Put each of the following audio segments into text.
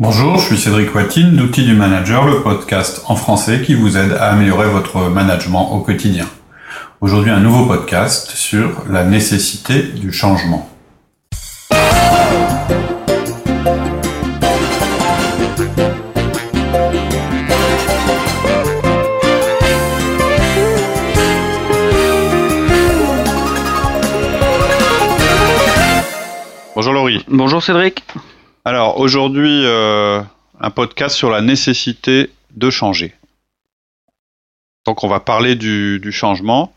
Bonjour, je suis Cédric Watine d'Outils du Manager, le podcast en français qui vous aide à améliorer votre management au quotidien. Aujourd'hui, un nouveau podcast sur la nécessité du changement. Bonjour Laurie. Bonjour Cédric. Alors aujourd'hui, euh, un podcast sur la nécessité de changer. Donc on va parler du, du changement.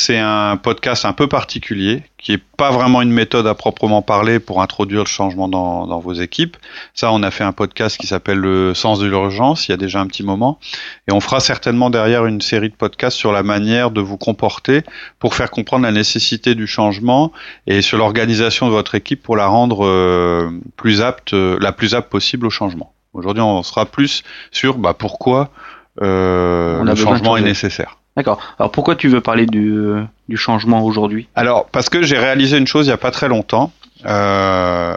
C'est un podcast un peu particulier, qui est pas vraiment une méthode à proprement parler pour introduire le changement dans, dans vos équipes. Ça, on a fait un podcast qui s'appelle Le sens de l'urgence, il y a déjà un petit moment. Et on fera certainement derrière une série de podcasts sur la manière de vous comporter pour faire comprendre la nécessité du changement et sur l'organisation de votre équipe pour la rendre euh, plus apte, euh, la plus apte possible au changement. Aujourd'hui, on sera plus sur bah, pourquoi euh, le changement est nécessaire. D'accord. Alors pourquoi tu veux parler du, du changement aujourd'hui? Alors, parce que j'ai réalisé une chose il n'y a pas très longtemps. Euh,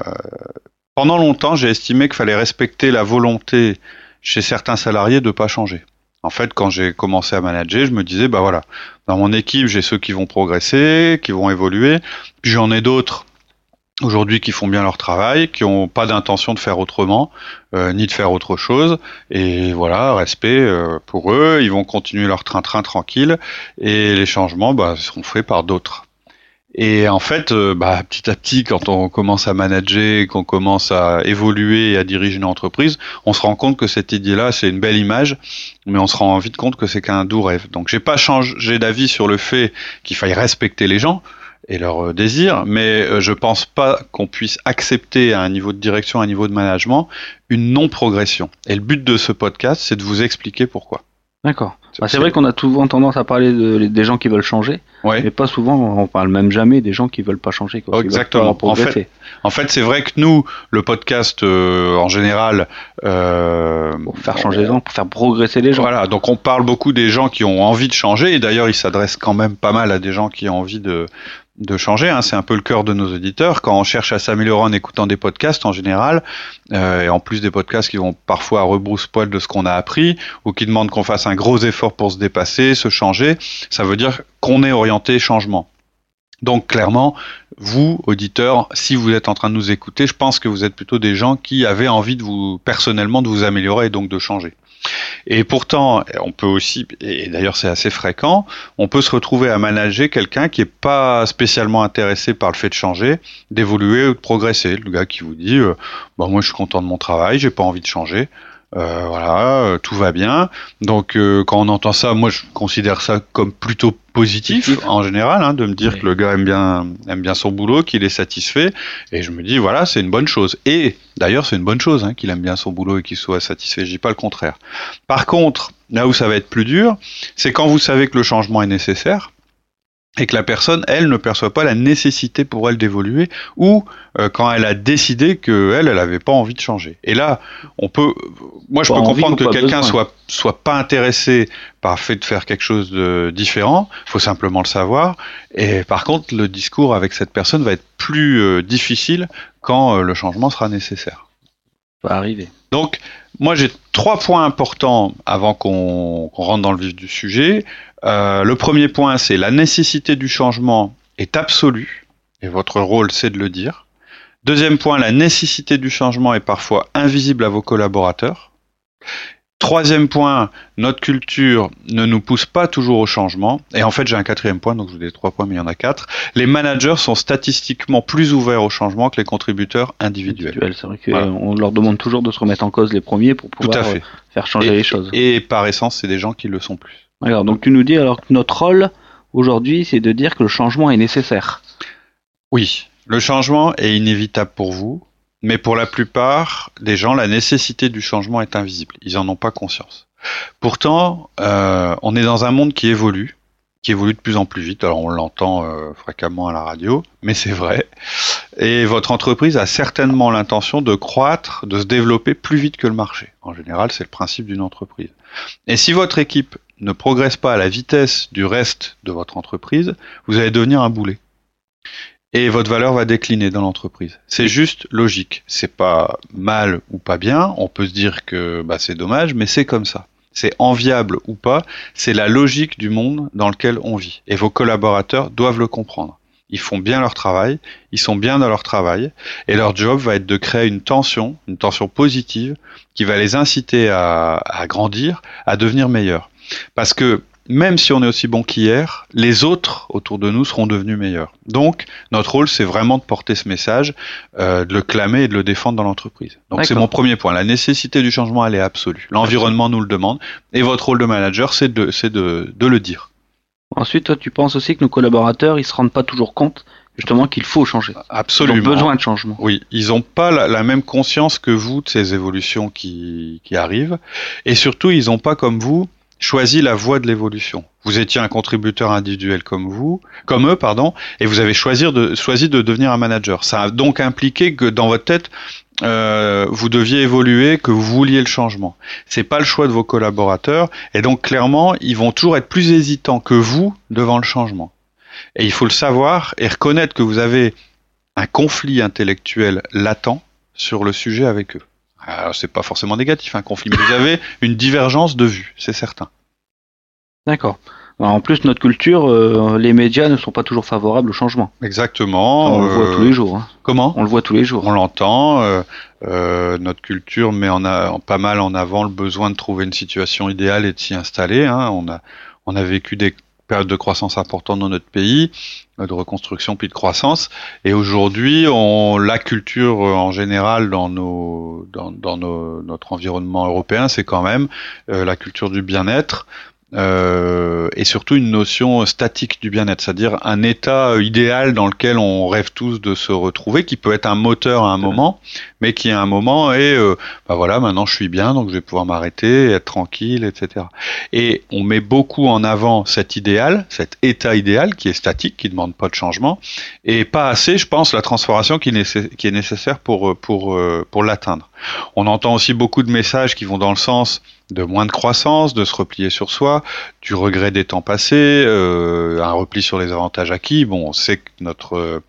pendant longtemps, j'ai estimé qu'il fallait respecter la volonté chez certains salariés de ne pas changer. En fait, quand j'ai commencé à manager, je me disais, bah voilà, dans mon équipe, j'ai ceux qui vont progresser, qui vont évoluer, puis j'en ai d'autres aujourd'hui qui font bien leur travail, qui n'ont pas d'intention de faire autrement, euh, ni de faire autre chose. Et voilà, respect euh, pour eux, ils vont continuer leur train-train tranquille, et les changements bah, seront faits par d'autres. Et en fait, euh, bah, petit à petit, quand on commence à manager, qu'on commence à évoluer et à diriger une entreprise, on se rend compte que cette idée-là, c'est une belle image, mais on se rend vite compte que c'est qu'un doux rêve. Donc, j'ai pas changé d'avis sur le fait qu'il faille respecter les gens et leurs euh, désirs, mais euh, je pense pas qu'on puisse accepter à un niveau de direction, à un niveau de management, une non-progression. Et le but de ce podcast, c'est de vous expliquer pourquoi. D'accord. Bah, c'est vrai qu'on a souvent tendance à parler de- des gens qui veulent changer, Ouais. mais pas souvent, on parle même jamais des gens qui veulent pas changer. Quoi, Oh, exactement. pas progresser. En fait, c'est vrai que nous, le podcast, euh, en général, euh, Pour faire changer les gens, pour faire progresser les gens. Voilà, donc on parle beaucoup des gens qui ont envie de changer, et d'ailleurs il s'adresse quand même pas mal à des gens qui ont envie de, de changer, hein. c'est un peu le cœur de nos auditeurs. Quand on cherche à s'améliorer en écoutant des podcasts en général, euh, et en plus des podcasts qui vont parfois à rebrousse-poil de ce qu'on a appris, ou qui demandent qu'on fasse un gros effort pour se dépasser, se changer, ça veut dire qu'on est orienté changement. Donc clairement, vous, auditeurs, si vous êtes en train de nous écouter, je pense que vous êtes plutôt des gens qui avaient envie de vous, personnellement, de vous améliorer et donc de changer. Et pourtant, on peut aussi, et d'ailleurs c'est assez fréquent, on peut se retrouver à manager quelqu'un qui est pas spécialement intéressé par le fait de changer, d'évoluer ou de progresser. Le gars qui vous dit, euh, bah moi je suis content de mon travail, j'ai pas envie de changer. Euh, voilà, euh, tout va bien. Donc euh, quand on entend ça, moi je considère ça comme plutôt positif Positif. en général, hein, de me dire Oui. que le gars aime bien aime bien son boulot, qu'il est satisfait, et je me dis voilà c'est une bonne chose. Et d'ailleurs c'est une bonne chose hein, qu'il aime bien son boulot et qu'il soit satisfait. Je dis pas le contraire. Par contre, là où ça va être plus dur, c'est quand vous savez que le changement est nécessaire et que la personne, elle, ne perçoit pas la nécessité pour elle d'évoluer, ou euh, quand elle a décidé que elle, elle avait pas envie de changer. Et là, on peut, moi, je Pas peux comprendre que quelqu'un soit soit pas intéressé par le fait de faire quelque chose de différent. Il faut simplement le savoir. Et par contre, le discours avec cette personne va être plus euh, difficile quand euh, le changement sera nécessaire. Va. Donc, moi, j'ai trois points importants avant qu'on qu'on rentre dans le vif du sujet. Euh, le premier point, c'est la nécessité du changement est absolue, et votre rôle, c'est de le dire. Deuxième point, la nécessité du changement est parfois invisible à vos collaborateurs. Troisième point, notre culture ne nous pousse pas toujours au changement. Et en fait, j'ai un quatrième point, donc je vous dis trois points, mais il y en a quatre. Les managers sont statistiquement plus ouverts au changement que les contributeurs individuels. Individuel, C'est vrai qu'on Voilà. leur demande toujours de se remettre en cause les premiers pour Tout pouvoir à fait. euh, faire changer et, les choses. Et par essence, c'est des gens qui le sont plus. Alors, donc tu nous dis alors que notre rôle aujourd'hui, c'est de dire que le changement est nécessaire. Oui, le changement est inévitable pour vous, mais pour la plupart des gens, la nécessité du changement est invisible. Ils en ont pas conscience. Pourtant, euh, on est dans un monde qui évolue, qui évolue de plus en plus vite. Alors on l'entend euh, fréquemment à la radio, mais c'est vrai. Et votre entreprise a certainement l'intention de croître, de se développer plus vite que le marché. En général, c'est le principe d'une entreprise. Et si votre équipe ne progresse pas à la vitesse du reste de votre entreprise, vous allez devenir un boulet. Et votre valeur va décliner dans l'entreprise. C'est juste logique. C'est pas mal ou pas bien. On peut se dire que bah, c'est dommage, mais c'est comme ça. C'est enviable ou pas. C'est la logique du monde dans lequel on vit. Et vos collaborateurs doivent le comprendre. Ils font bien leur travail, ils sont bien dans leur travail, et leur job va être de créer une tension, une tension positive, qui va les inciter à, à grandir, à devenir meilleurs. Parce que même si on est aussi bon qu'hier, les autres autour de nous seront devenus meilleurs. Donc, notre rôle, c'est vraiment de porter ce message, euh, de le clamer et de le défendre dans l'entreprise. Donc, c'est mon premier point. La nécessité du changement, elle est absolue. L'environnement nous le demande, et votre rôle de manager, c'est de, c'est de, de le dire. Ensuite, toi, tu penses aussi que nos collaborateurs, ils se rendent pas toujours compte justement qu'il faut changer. Absolument. Ils ont besoin de changement. Oui, ils n'ont pas la, la, même conscience que vous de ces évolutions qui, qui arrivent, et surtout, ils n'ont pas comme vous choisi la voie de l'évolution. Vous étiez un contributeur individuel comme vous, comme eux, pardon, et vous avez choisi de, choisi de devenir un manager. Ça a donc impliqué que dans votre tête, euh, vous deviez évoluer, que vous vouliez le changement. C'est pas le choix de vos collaborateurs, et donc clairement, ils vont toujours être plus hésitants que vous devant le changement. Et il faut le savoir et reconnaître que vous avez un conflit intellectuel latent sur le sujet avec eux. Alors, c'est pas forcément négatif un conflit, mais vous avez une divergence de vue, c'est certain. D'accord. En plus, notre culture, euh, les médias ne sont pas toujours favorables au changement. Exactement. On le voit tous les jours. Hein. Comment On le voit tous les jours. On l'entend. Euh, euh, notre culture met en, a, pas mal en avant le besoin de trouver une situation idéale et de s'y installer. Hein. On, a, on a vécu des période de croissance importante dans notre pays, euh, de reconstruction puis de croissance. Et aujourd'hui, on, la culture euh, en général dans, nos, dans, dans nos, notre environnement européen, c'est quand même euh, la culture du bien-être. Euh, et surtout une notion statique du bien-être, c'est-à-dire un état idéal dans lequel on rêve tous de se retrouver, qui peut être un moteur à un moment, mais qui à un moment est, euh, bah voilà, maintenant je suis bien, donc je vais pouvoir m'arrêter, être tranquille, etc. Et on met beaucoup en avant cet idéal, cet état idéal qui est statique, qui demande pas de changement, et pas assez, je pense, la transformation qui, qui est nécessaire pour pour euh, pour l'atteindre. On entend aussi beaucoup de messages qui vont dans le sens de moins de croissance, de se replier sur soi, du regret des temps passés, euh, un repli sur les avantages acquis. Bon, on sait que notre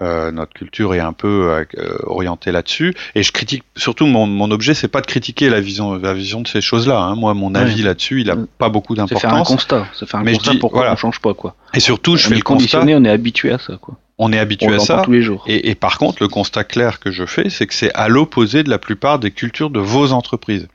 euh, notre culture est un peu euh, orientée là-dessus. Et je critique surtout mon, mon objet, c'est pas de critiquer la vision la vision de ces choses-là. Hein. Moi, mon avis oui. là-dessus, il a pas beaucoup d'importance. C'est faire un constat. Ça fait un Mais constat dis, pourquoi voilà. on change pas quoi. Et surtout, je on fais le constat. on est habitué à ça quoi. On est habitué on à ça. tous les jours. Et, et, par contre, le constat clair que je fais, c'est que c'est à l'opposé de la plupart des cultures de vos entreprises.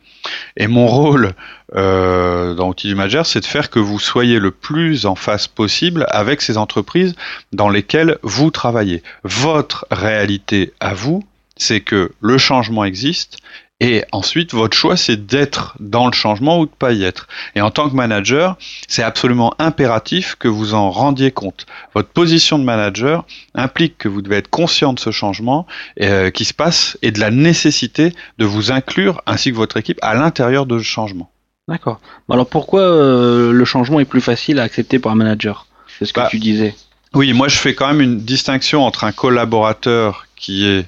Et mon rôle euh, dans Outils du Manager, c'est de faire que vous soyez le plus en face possible avec ces entreprises dans lesquelles vous travaillez. Votre réalité à vous, c'est que le changement existe et ensuite, votre choix, c'est d'être dans le changement ou de pas y être. Et en tant que manager, c'est absolument impératif que vous en rendiez compte. Votre position de manager implique que vous devez être conscient de ce changement euh, qui se passe et de la nécessité de vous inclure, ainsi que votre équipe, à l'intérieur de ce changement. D'accord. Alors pourquoi euh, le changement est plus facile à accepter par un manager? C'est ce que bah, tu disais. Oui, moi je fais quand même une distinction entre un collaborateur qui est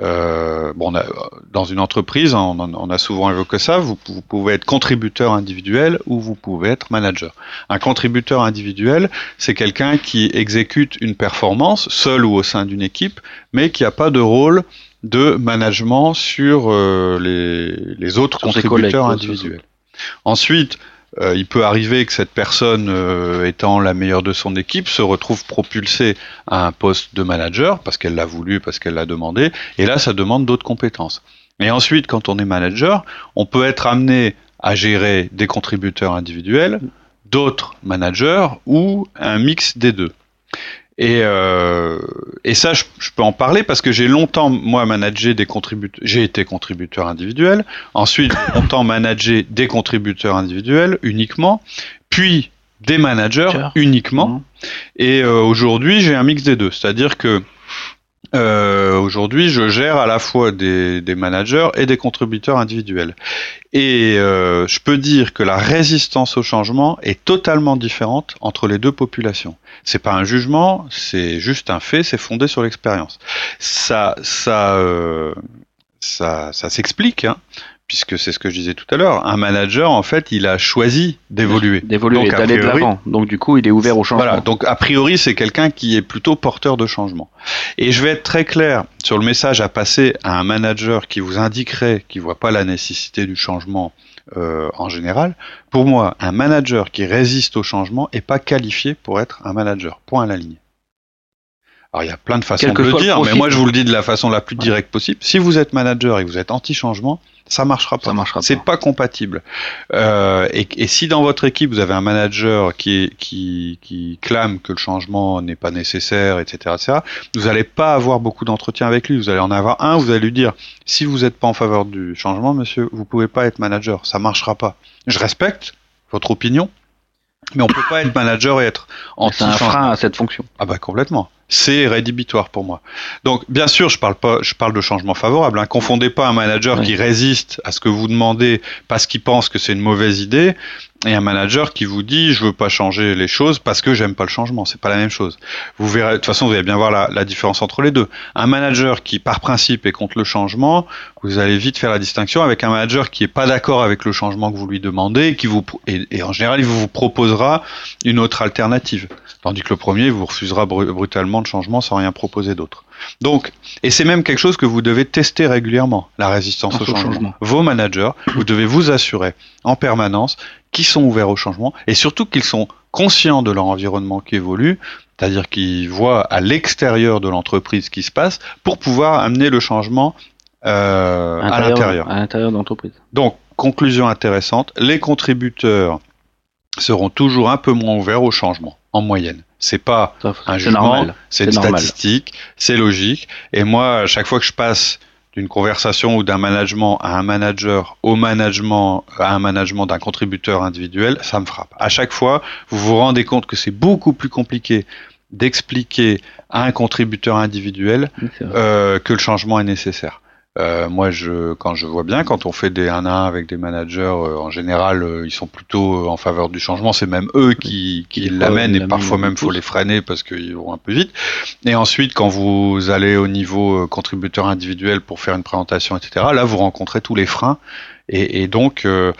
euh, bon, on a, dans une entreprise, on, on, a souvent évoqué ça, vous, vous, pouvez être contributeur individuel ou vous pouvez être manager. Un contributeur individuel, c'est quelqu'un qui exécute une performance, seul ou au sein d'une équipe, mais qui n'a pas de rôle de management sur euh, les, les, autres sur contributeurs individuels. Ensuite, euh, il peut arriver que cette personne, euh, étant la meilleure de son équipe, se retrouve propulsée à un poste de manager parce qu'elle l'a voulu, parce qu'elle l'a demandé, et là, ça demande d'autres compétences. Et ensuite, quand on est manager, on peut être amené à gérer des contributeurs individuels, d'autres managers ou un mix des deux. Et, euh, et ça, je, je, peux en parler parce que j'ai longtemps, moi, managé des contributeurs. J'ai été contributeur individuel. Ensuite, j'ai longtemps managé des contributeurs individuels uniquement. Puis des managers uniquement. Mmh. Et euh, aujourd'hui, j'ai un mix des deux. C'est-à-dire que euh, aujourd'hui, je gère à la fois des, des, managers et des contributeurs individuels. Et euh, je peux dire que la résistance au changement est totalement différente entre les deux populations. C'est pas un jugement, c'est juste un fait, c'est fondé sur l'expérience. Ça, ça, euh, ça, ça s'explique, hein, puisque c'est ce que je disais tout à l'heure, un manager, en fait, il a choisi d'évoluer. D'évoluer, d'aller de l'avant. Donc du coup, il est ouvert au changement. Voilà, donc a priori, c'est quelqu'un qui est plutôt porteur de changement. Et je vais être très clair sur le message à passer à un manager qui vous indiquerait qu'il voit pas la nécessité du changement euh, en général. Pour moi, un manager qui résiste au changement est pas qualifié pour être un manager. Point à la ligne. Alors il y a plein de façons de le dire, mais moi je vous le dis de la façon la plus directe possible. Si vous êtes manager et que vous êtes anti-changement, ça marchera pas. Ça marchera C'est pas. pas compatible. Euh, et, et si dans votre équipe vous avez un manager qui, est, qui, qui clame que le changement n'est pas nécessaire, etc., etc., vous n'allez pas avoir beaucoup d'entretien avec lui. Vous allez en avoir un, vous allez lui dire si vous n'êtes pas en faveur du changement, monsieur, vous pouvez pas être manager. Ça marchera pas. Je respecte votre opinion, mais on peut pas être manager et être C'est un frein à cette fonction. Ah bah complètement. C'est rédhibitoire pour moi. Donc bien sûr, je parle pas, je parle de changement favorable. Hein. Confondez pas un manager Oui. qui résiste à ce que vous demandez parce qu'il pense que c'est une mauvaise idée et un manager qui vous dit je veux pas changer les choses parce que j'aime pas le changement. C'est pas la même chose. Vous verrez. De toute façon, vous allez bien voir la, la différence entre les deux. Un manager qui par principe est contre le changement, vous allez vite faire la distinction avec un manager qui est pas d'accord avec le changement que vous lui demandez et qui vous et, et en général il vous proposera une autre alternative. Tandis que le premier vous refusera bru- brutalement de changement sans rien proposer d'autre. Donc, et c'est même quelque chose que vous devez tester régulièrement, la résistance au Au changement. changement. Vos managers, vous devez vous assurer en permanence qu'ils sont ouverts au changement et surtout qu'ils sont conscients de leur environnement qui évolue, c'est-à-dire qu'ils voient à l'extérieur de l'entreprise ce qui se passe pour pouvoir amener le changement euh, à l'intérieur. À l'intérieur de l'entreprise. Donc, conclusion intéressante, les contributeurs seront toujours un peu moins ouverts au changement, en moyenne. C'est pas Ça, un jugement, c'est une normal. statistique, c'est logique. Et moi, à chaque fois que je passe d'une conversation ou d'un management à un manager au management à un management d'un contributeur individuel, ça me frappe. À chaque fois, vous vous rendez compte que c'est beaucoup plus compliqué d'expliquer à un contributeur individuel euh, que le changement est nécessaire. Euh, moi, je, quand je vois bien, quand on fait des 1 à 1 avec des managers, euh, en général, euh, ils sont plutôt euh, en faveur du changement. C'est même eux qui, qui l'amènent et parfois même faut les freiner parce qu'ils vont un peu vite. Et ensuite, quand vous allez au niveau euh, contributeur individuel pour faire une présentation, etc., là, vous rencontrez tous les freins. Et, et donc, euh,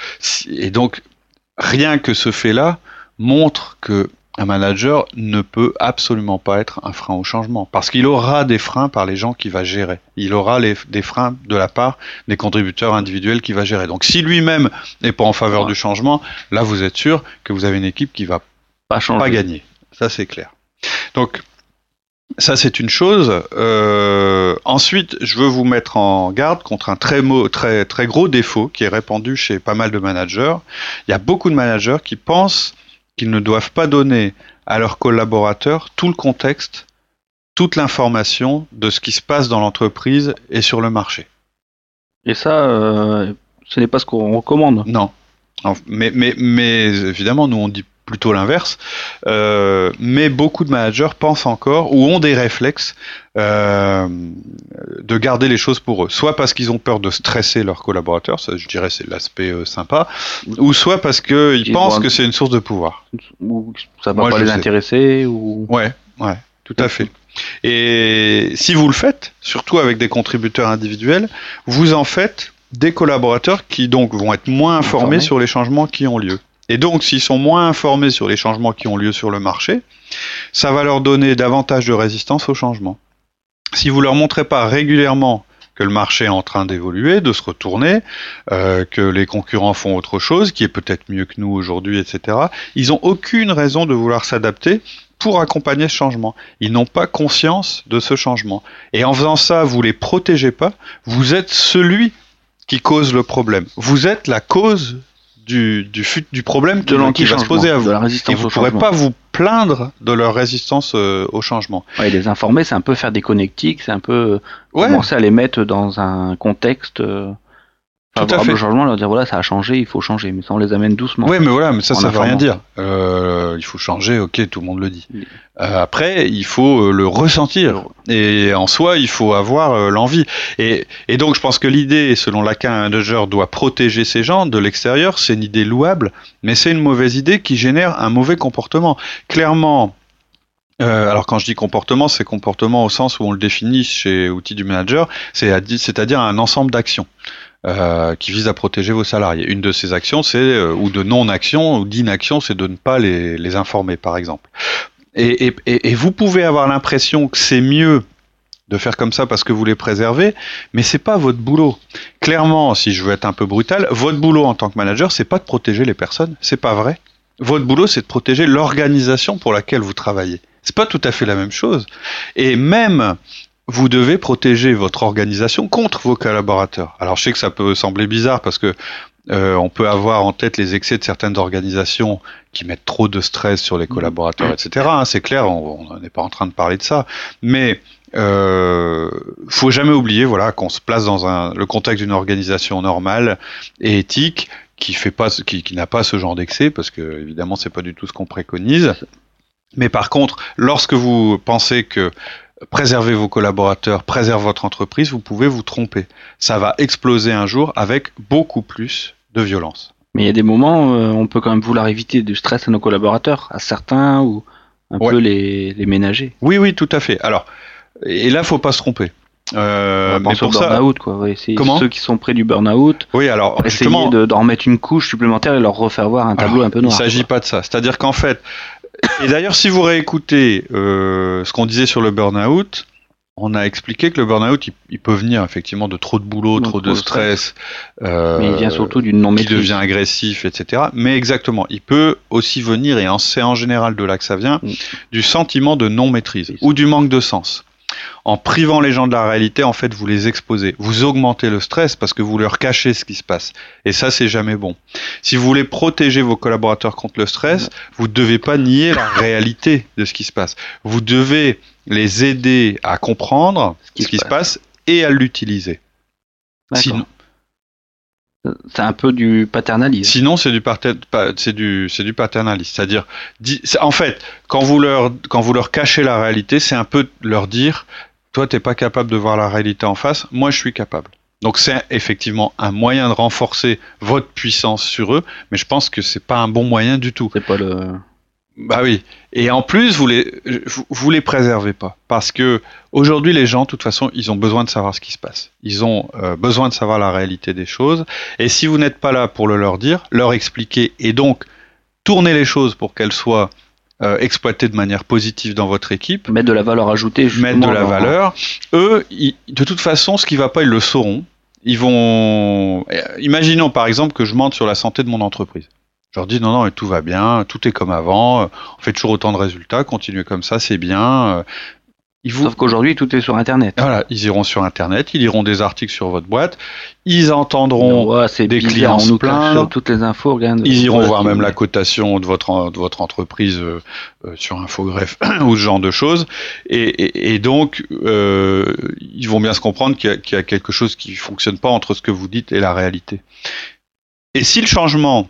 et donc, rien que ce fait-là montre que un manager ne peut absolument pas être un frein au changement parce qu'il aura des freins par les gens qu'il va gérer. Il aura les, des freins de la part des contributeurs individuels qu'il va gérer. Donc si lui-même n'est pas en faveur Ouais. du changement, là vous êtes sûr que vous avez une équipe qui va Pas changer. pas gagner. Ça c'est clair. Donc ça c'est une chose. Euh, ensuite, je veux vous mettre en garde contre un très, très, très gros défaut qui est répandu chez pas mal de managers. Il y a beaucoup de managers qui pensent qu'ils ne doivent pas donner à leurs collaborateurs tout le contexte, toute l'information de ce qui se passe dans l'entreprise et sur le marché. Et ça, euh, ce n'est pas ce qu'on recommande. Non. Mais, mais évidemment, nous on dit plutôt l'inverse. Euh, mais beaucoup de managers pensent encore ou ont des réflexes euh, de garder les choses pour eux. Soit parce qu'ils ont peur de stresser leurs collaborateurs, ça je dirais c'est l'aspect euh, sympa, ou soit parce qu'ils Ils pensent que c'est une source de pouvoir. Ou ça va Moi, pas les sais. intéresser. Ou... Ouais, ouais, tout à fait. Et si vous le faites, surtout avec des contributeurs individuels, vous en faites des collaborateurs qui donc vont être moins informés Informés. sur les changements qui ont lieu. Et donc, s'ils sont moins informés sur les changements qui ont lieu sur le marché, ça va leur donner davantage de résistance au changement. Si vous leur montrez pas régulièrement que le marché est en train d'évoluer, de se retourner, euh, que les concurrents font autre chose, qui est peut-être mieux que nous aujourd'hui, etc., ils n'ont aucune raison de vouloir s'adapter pour accompagner ce changement. Ils n'ont pas conscience de ce changement. Et en faisant ça, vous les protégez pas, vous êtes celui qui cause le problème. Vous êtes la cause du, du, du problème De qui va se poser à de vous. la Et résistance vous au ne pourrez changement. pas vous plaindre de leur résistance euh, au changement. Ouais, les informer, c'est un peu faire des connectiques, c'est un peu euh, Ouais, commencer à les mettre dans un contexte euh, Tout à fait. au changement, leur dire voilà, ça a changé, il faut changer, mais ça on les amène doucement. Ouais, mais voilà, mais ça, ça veut rien dire. Euh, il faut changer, ok, tout le monde le dit. Oui. Euh, après, il faut euh, le ressentir. Et en soi, il faut avoir euh, l'envie. Et, et donc, je pense que l'idée selon laquelle un manager doit protéger ses gens de l'extérieur, c'est une idée louable, mais c'est une mauvaise idée qui génère un mauvais comportement. Clairement, euh, alors quand je dis comportement, c'est comportement au sens où on le définit chez Outils du Manager, c'est à di- c'est-à-dire un ensemble d'actions. Euh, qui vise à protéger vos salariés. Une de ces actions, c'est euh, ou de non-action ou d'inaction, c'est de ne pas les, informer, par exemple. Et vous pouvez avoir l'impression que c'est mieux de faire comme ça parce que vous les préservez, mais c'est pas votre boulot. Clairement, si je veux être un peu brutal, votre boulot en tant que manager, c'est pas de protéger les personnes, c'est pas vrai. Votre boulot, c'est de protéger l'organisation pour laquelle vous travaillez. C'est pas tout à fait la même chose. Et même vous devez protéger votre organisation contre vos collaborateurs. Alors je sais que ça peut sembler bizarre parce que euh, on peut avoir en tête les excès de certaines organisations qui mettent trop de stress sur les collaborateurs, etc. Hein, c'est clair, on n'est pas en train de parler de ça. Mais euh, faut jamais oublier, voilà, qu'on se place dans un, le contexte d'une organisation normale et éthique qui fait pas, qui, qui n'a pas ce genre d'excès, parce que évidemment c'est pas du tout ce qu'on préconise. Mais par contre, lorsque vous pensez que préserver vos collaborateurs, préserver votre entreprise, vous pouvez vous tromper. Ça va exploser un jour avec beaucoup plus de violence. Mais il y a des moments, euh, on peut quand même vouloir éviter du stress à nos collaborateurs, à certains ou un peu les, les ménager. Oui, oui, tout à fait. Alors, et là, faut pas se tromper. Euh, mais pour ça, burn-out, quoi. Ouais, Comment ceux qui sont près du burn-out. Oui, alors essayer de, d'en remettre une couche supplémentaire et leur refaire voir un tableau un peu noir. Il s'agit pas de ça. C'est-à-dire qu'en fait, et d'ailleurs, si vous réécoutez euh, ce qu'on disait sur le burn-out, on a expliqué que le burn-out, il, peut venir effectivement de trop de boulot, trop, de stress. Euh, mais il vient surtout d'une non Qui devient agressif, etc. Mais exactement, il peut aussi venir, et c'est en général de là que ça vient, mm. du sentiment de non-maîtrise ou du manque de sens. En privant les gens de la réalité, en fait, vous les exposez. Vous augmentez le stress parce que vous leur cachez ce qui se passe. Et ça, c'est jamais bon. Si vous voulez protéger vos collaborateurs contre le stress, vous ne devez pas nier la réalité de ce qui se passe. Vous devez les aider à comprendre ce qui, se, passe. et à l'utiliser. Sinon, c'est un peu du paternalisme. Sinon, c'est du, c'est du, c'est du paternalisme. C'est-à-dire, en fait, quand vous leur, quand vous leur cachez la réalité, c'est un peu leur dire, toi, t'es pas capable de voir la réalité en face, moi, je suis capable. Donc, c'est effectivement un moyen de renforcer votre puissance sur eux, mais je pense que c'est pas un bon moyen du tout. C'est pas le. Bah oui. Et en plus, vous les, vous les préservez pas. Parce que aujourd'hui, les gens, de toute façon, ils ont besoin de savoir ce qui se passe. Ils ont euh, besoin de savoir la réalité des choses. Et si vous n'êtes pas là pour le leur dire, leur expliquer et donc tourner les choses pour qu'elles soient euh, exploitées de manière positive dans votre équipe. Mettre de la valeur ajoutée. Mettre de la valeur. Eux, de toute façon, ce qui va pas, ils le sauront. Ils vont. Imaginons par exemple que je mente sur la santé de mon entreprise. Je leur dis non, non, tout va bien, tout est comme avant, on fait toujours autant de résultats, continuez comme ça, c'est bien. Ils vous... Sauf qu'aujourd'hui, tout est sur Internet. Voilà, ils iront sur Internet, ils liront des articles sur votre boîte, ils entendront des clients nous plaindre, toutes les infos. ils iront voir même la cotation de votre de votre entreprise euh, euh, sur Infogreffe ou ce genre de choses, et, et, et donc euh, ils vont bien se comprendre qu'il y, y, a quelque chose qui fonctionne pas entre ce que vous dites et la réalité. Et si le changement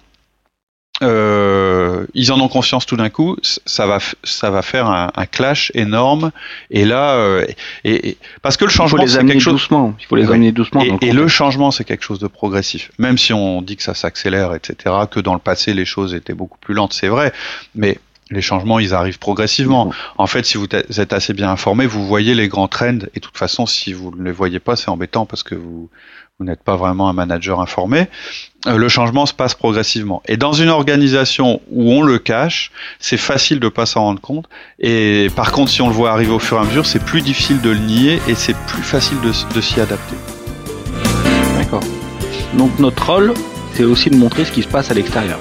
euh, ils en ont conscience tout d'un coup, ça va, ça va faire un, un clash énorme. Et là, euh, et, et, parce que le changement, c'est quelque chose. Doucement. Il faut les amener doucement. Et, le changement, c'est quelque chose de progressif. Même si on dit que ça s'accélère, etc., que dans le passé les choses étaient beaucoup plus lentes, c'est vrai. Mais les changements, ils arrivent progressivement. En fait, si vous êtes assez bien informé, vous voyez les grands trends. Et de toute façon, si vous ne les voyez pas, c'est embêtant parce que vous vous n'êtes pas vraiment un manager informé, le changement se passe progressivement. Et dans une organisation où on le cache, c'est facile de pas s'en rendre compte. Et par contre, si on le voit arriver au fur et à mesure, c'est plus difficile de le nier et c'est plus facile de, de s'y adapter. D'accord. Donc notre rôle, c'est aussi de montrer ce qui se passe à l'extérieur.